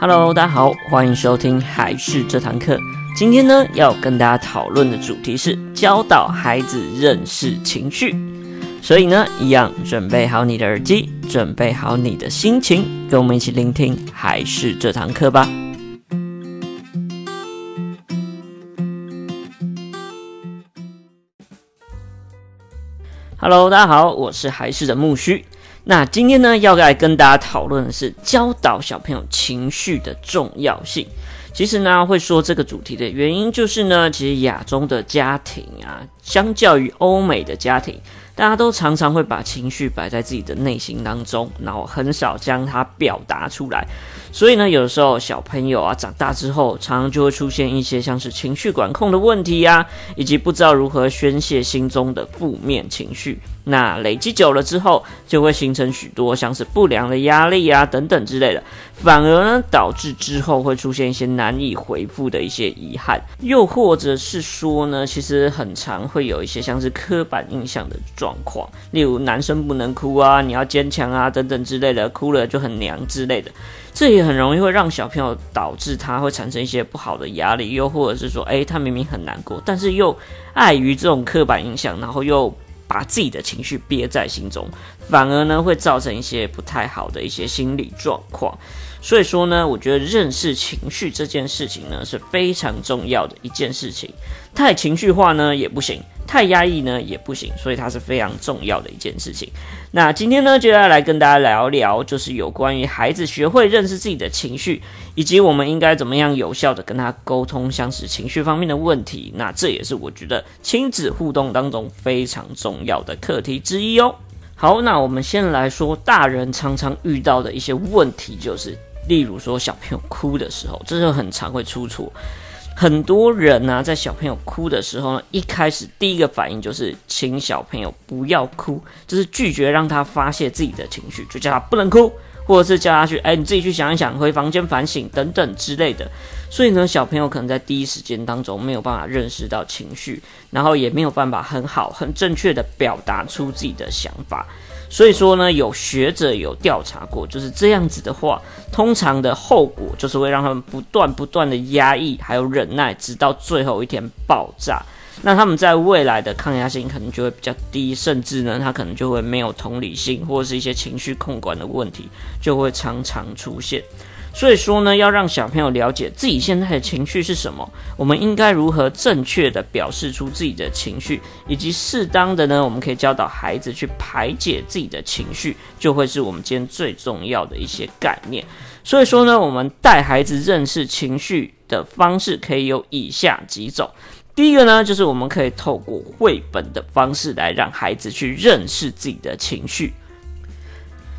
Hello，大家好，欢迎收听孩事这堂课。今天呢，要跟大家讨论的主题是教导孩子认识情绪。所以呢，一样准备好你的耳机，准备好你的心情，跟我们一起聆听孩事这堂课吧。Hello，大家好，我是孩事的木须。那今天呢，要来跟大家讨论的是教导小朋友情绪的重要性。其实呢，会说这个主题的原因就是呢，其实亚洲的家庭啊，相较于欧美的家庭，大家都常常会把情绪摆在自己的内心当中，然后很少将它表达出来。所以呢，有时候小朋友啊长大之后，常常就会出现一些像是情绪管控的问题呀、以及不知道如何宣泄心中的负面情绪。那累积久了之后，就会形成许多像是不良的压力啊等等之类的，反而呢导致之后会出现一些难以回复的一些遗憾，又或者是说呢，其实很常会有一些像是刻板印象的状状况，例如男生不能哭啊，你要坚强啊等等之类的，哭了就很娘之类的，这也很容易会让小朋友导致他会产生一些不好的压力，又或者是说，诶，他明明很难过，但是又碍于这种刻板印象，然后又。把自己的情绪憋在心中，反而呢会造成一些不太好的一些心理状况。所以说呢，我觉得认识情绪这件事情呢是非常重要的一件事情。太情绪化呢也不行，太压抑呢也不行，所以它是非常重要的一件事情。那今天呢就要来跟大家聊聊，就是有关于孩子学会认识自己的情绪，以及我们应该怎么样有效的跟他沟通，像是情绪方面的问题。那这也是我觉得亲子互动当中非常重要的课题之一哦。好，那我们先来说大人常常遇到的一些问题，就是。例如说，小朋友哭的时候，这就很常会出错。很多人呢、在小朋友哭的时候呢，一开始第一个反应就是请小朋友不要哭，就是拒绝让他发泄自己的情绪，就叫他不能哭，或者是叫他去，哎，你自己去想一想，回房间反省等等之类的。所以呢，小朋友可能在第一时间当中没有办法认识到情绪，然后也没有办法很好、很正确的表达出自己的想法。所以说呢，有学者有调查过，就是这样子的话，通常的后果就是会让他们不断不断的压抑，还有忍耐，直到最后一天爆炸。那他们在未来的抗压性可能就会比较低，甚至呢，他可能就会没有同理心，或者是一些情绪控管的问题就会常常出现。所以说呢，要让小朋友了解自己现在的情绪是什么，我们应该如何正确的表示出自己的情绪，以及适当的呢，我们可以教导孩子去排解自己的情绪，就会是我们今天最重要的一些概念。所以说呢，我们带孩子认识情绪的方式可以有以下几种。第一个呢，就是我们可以透过绘本的方式来让孩子去认识自己的情绪。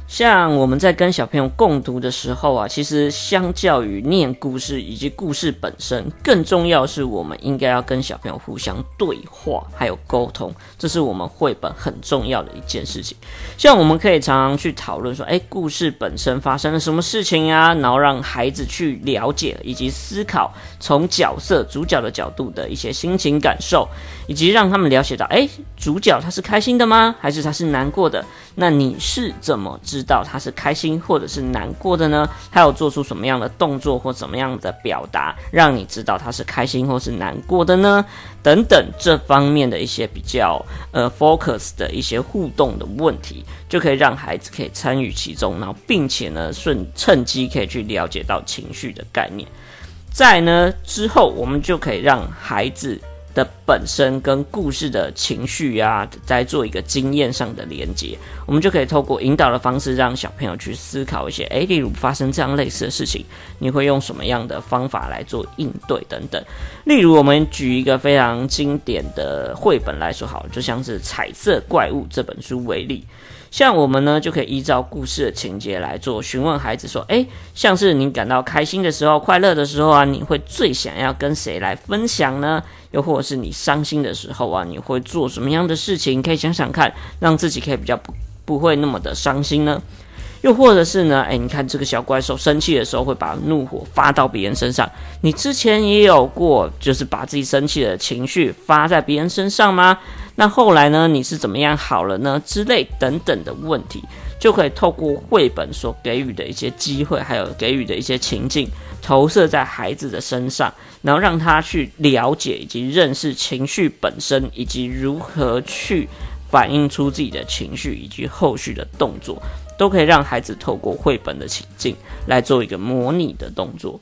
像我们在跟小朋友共读的时候啊，其实相较于念故事以及故事本身，更重要是我们应该要跟小朋友互相对话，还有沟通，这是我们绘本很重要的一件事情。像我们可以常常去讨论说，诶，故事本身发生了什么事情啊？然后让孩子去了解以及思考，从角色主角的角度的一些心情感受，以及让他们了解到，诶，主角他是开心的吗？还是他是难过的？那你是怎么知知道他是开心或者是难过的呢？他有做出什么样的动作或怎么样的表达，让你知道他是开心或是难过的呢？等等这方面的一些比较呃 focus 的一些互动的问题，就可以让孩子可以参与其中，然后并且呢顺趁机可以去了解到情绪的概念。在呢之后，我们就可以让孩子。的本身跟故事的情绪啊，再做一个经验上的连接，我们就可以透过引导的方式，让小朋友去思考一些，诶，例如发生这样类似的事情，你会用什么样的方法来做应对等等。例如，我们举一个非常经典的绘本来说好，就像是《彩色怪物》这本书为例。像我们呢，就可以依照故事的情节来做询问孩子说：“诶，像是你感到开心的时候、快乐的时候啊，你会最想要跟谁来分享呢？又或者是你伤心的时候啊，你会做什么样的事情？可以想想看，让自己可以比较不不会那么的伤心呢？”又或者是呢？诶，你看这个小怪兽生气的时候会把怒火发到别人身上。你之前也有过，就是把自己生气的情绪发在别人身上吗？那后来呢？你是怎么样好了呢？之类等等的问题，就可以透过绘本所给予的一些机会，还有给予的一些情境，投射在孩子的身上，然后让他去了解以及认识情绪本身，以及如何去反映出自己的情绪，以及后续的动作，都可以让孩子透过绘本的情境来做一个模拟的动作。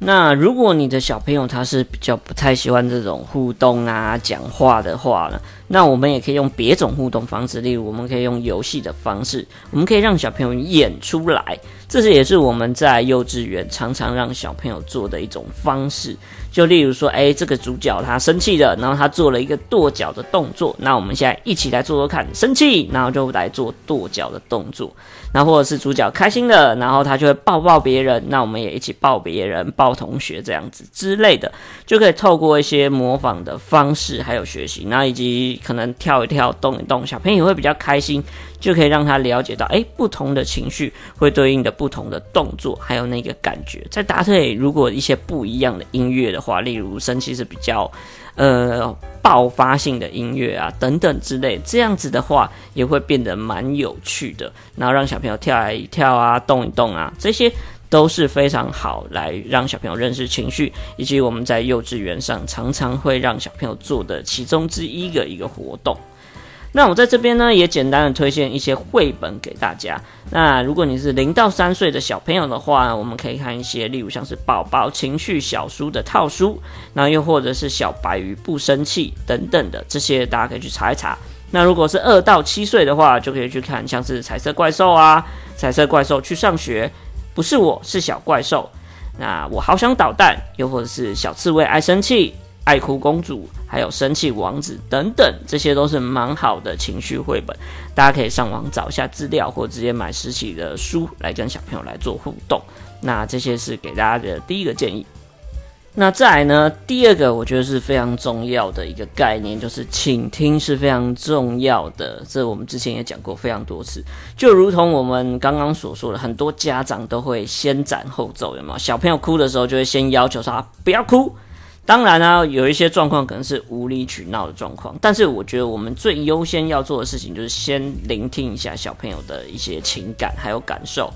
那如果你的小朋友他是比较不太喜欢这种互动啊、讲话的话呢，那我们也可以用别种互动方式，例如我们可以用游戏的方式，我们可以让小朋友演出来，这是也是我们在幼稚园常常让小朋友做的一种方式。就例如说，诶，这个主角他生气了，然后他做了一个跺脚的动作，那我们现在一起来做做看，生气，然后就来做跺脚的动作。那或者是主角开心了，然后他就会抱抱别人，那我们也一起抱别人、抱同学这样子之类的，就可以透过一些模仿的方式，还有学习，那以及可能跳一跳、动一动，小朋友会比较开心，就可以让他了解到，诶，不同的情绪会对应的不同的动作，还有那个感觉。在搭配如果一些不一样的音乐的话，例如生气是比较。呃，爆发性的音乐啊，等等之类，这样子的话也会变得蛮有趣的。然后让小朋友跳来跳啊，动一动啊，这些都是非常好来让小朋友认识情绪，以及我们在幼稚园上常常会让小朋友做的其中之一的一个活动。那我在这边呢，也简单的推荐一些绘本给大家。那如果你是零到三岁的小朋友的话，我们可以看一些，例如像是宝宝情绪小书的套书，那又或者是小白鱼不生气等等的，这些大家可以去查一查。那如果是二到七岁的话，就可以去看像是彩色怪兽啊，彩色怪兽去上学，不是我是小怪兽，那我好想捣蛋，又或者是小刺猬爱生气。爱哭公主，还有生气王子等等，这些都是蛮好的情绪绘本，大家可以上网找一下资料，或直接买实体的书来跟小朋友来做互动。那这些是给大家的第一个建议。那再来呢，第二个我觉得是非常重要的一个概念，就是倾听是非常重要的。这我们之前也讲过非常多次，就如同我们刚刚所说的，很多家长都会先斩后奏，有没有？小朋友哭的时候，就会先要求他不要哭。当然呢、有一些状况可能是无理取闹的状况，但是我觉得我们最优先要做的事情就是先聆听一下小朋友的一些情感还有感受。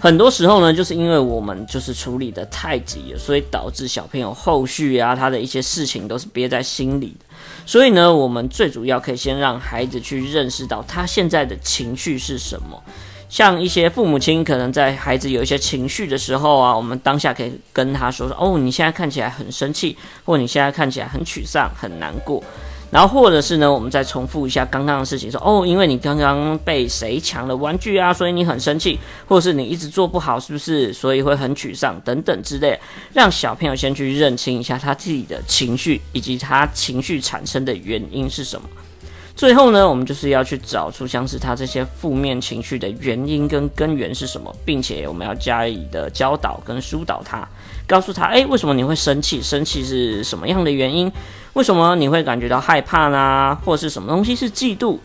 很多时候呢，就是因为我们就是处理得太急了，所以导致小朋友后续啊他的一些事情都是憋在心里的。所以呢，我们最主要可以先让孩子去认识到他现在的情绪是什么。像一些父母亲可能在孩子有一些情绪的时候啊，我们当下可以跟他说说哦，你现在看起来很生气，或你现在看起来很沮丧、很难过。然后或者是呢，我们再重复一下刚刚的事情，说哦，因为你刚刚被谁抢了玩具啊，所以你很生气，或者是你一直做不好，是不是？所以会很沮丧等等之类，让小朋友先去认清一下他自己的情绪，以及他情绪产生的原因是什么。最后呢，我们就是要去找出像是他这些负面情绪的原因跟根源是什么，并且我们要加以的教导跟疏导他，告诉他，哎，为什么你会生气？生气是什么样的原因？为什么你会感觉到害怕呢？或者是什么东西是嫉妒？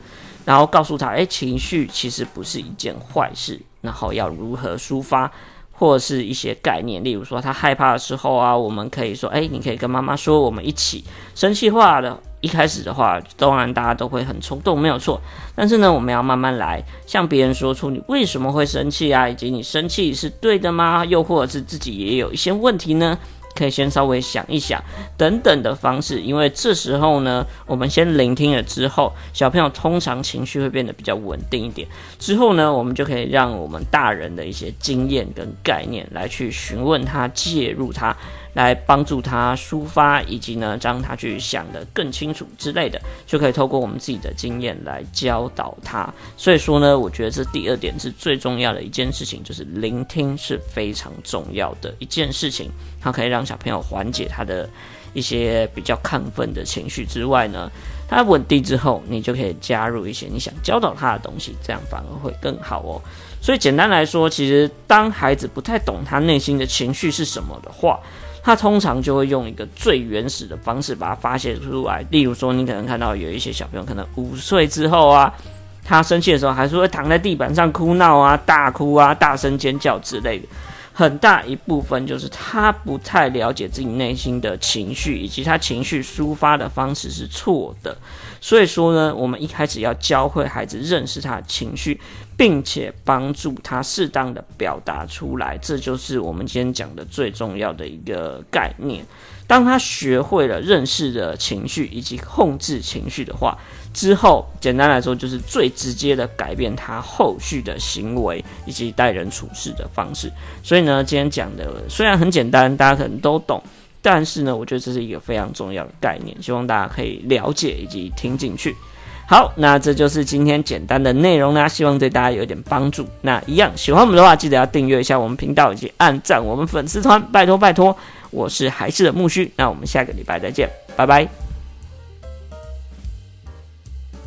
然后告诉他，哎，情绪其实不是一件坏事，然后要如何抒发，或者是一些概念，例如说他害怕的时候啊，我们可以说，哎，你可以跟妈妈说，我们一起生气话的。一开始的话，当然大家都会很冲动，没有错。但是呢，我们要慢慢来，向别人说出你为什么会生气啊，以及你生气是对的吗？又或者是自己也有一些问题呢？可以先稍微想一想，等等的方式。因为这时候呢，我们先聆听了之后，小朋友通常情绪会变得比较稳定一点。之后呢，我们就可以让我们大人的一些经验跟概念来去询问他，介入他。来帮助他抒发，以及呢，让他去想得更清楚之类的，就可以透过我们自己的经验来教导他。所以说呢，我觉得这第二点是最重要的一件事情，就是聆听是非常重要的一件事情。它可以让小朋友缓解他的一些比较亢奋的情绪之外呢，他稳定之后，你就可以加入一些你想教导他的东西，这样反而会更好哦。所以简单来说，其实当孩子不太懂他内心的情绪是什么的话，他通常就会用一个最原始的方式把它发泄出来，例如说，你可能看到有一些小朋友，可能五岁之后啊，他生气的时候还是会躺在地板上哭闹啊、大哭啊、大声尖叫之类的。很大一部分就是他不太了解自己内心的情绪，以及他情绪抒发的方式是错的。所以说呢，我们一开始要教会孩子认识他的情绪，并且帮助他适当的表达出来，这就是我们今天讲的最重要的一个概念。当他学会了认识的情绪以及控制情绪的话，之后简单来说就是最直接的改变他后续的行为以及待人处事的方式。所以呢，今天讲的虽然很简单，大家可能都懂，但是呢，我觉得这是一个非常重要的概念，希望大家可以了解以及听进去。好，那这就是今天简单的内容啦，希望对大家有一点帮助。那一样喜欢我们的话，记得要订阅一下我们频道以及按赞我们粉丝团，拜托拜托。我是还是的木须，那我们下个礼拜再见，拜拜。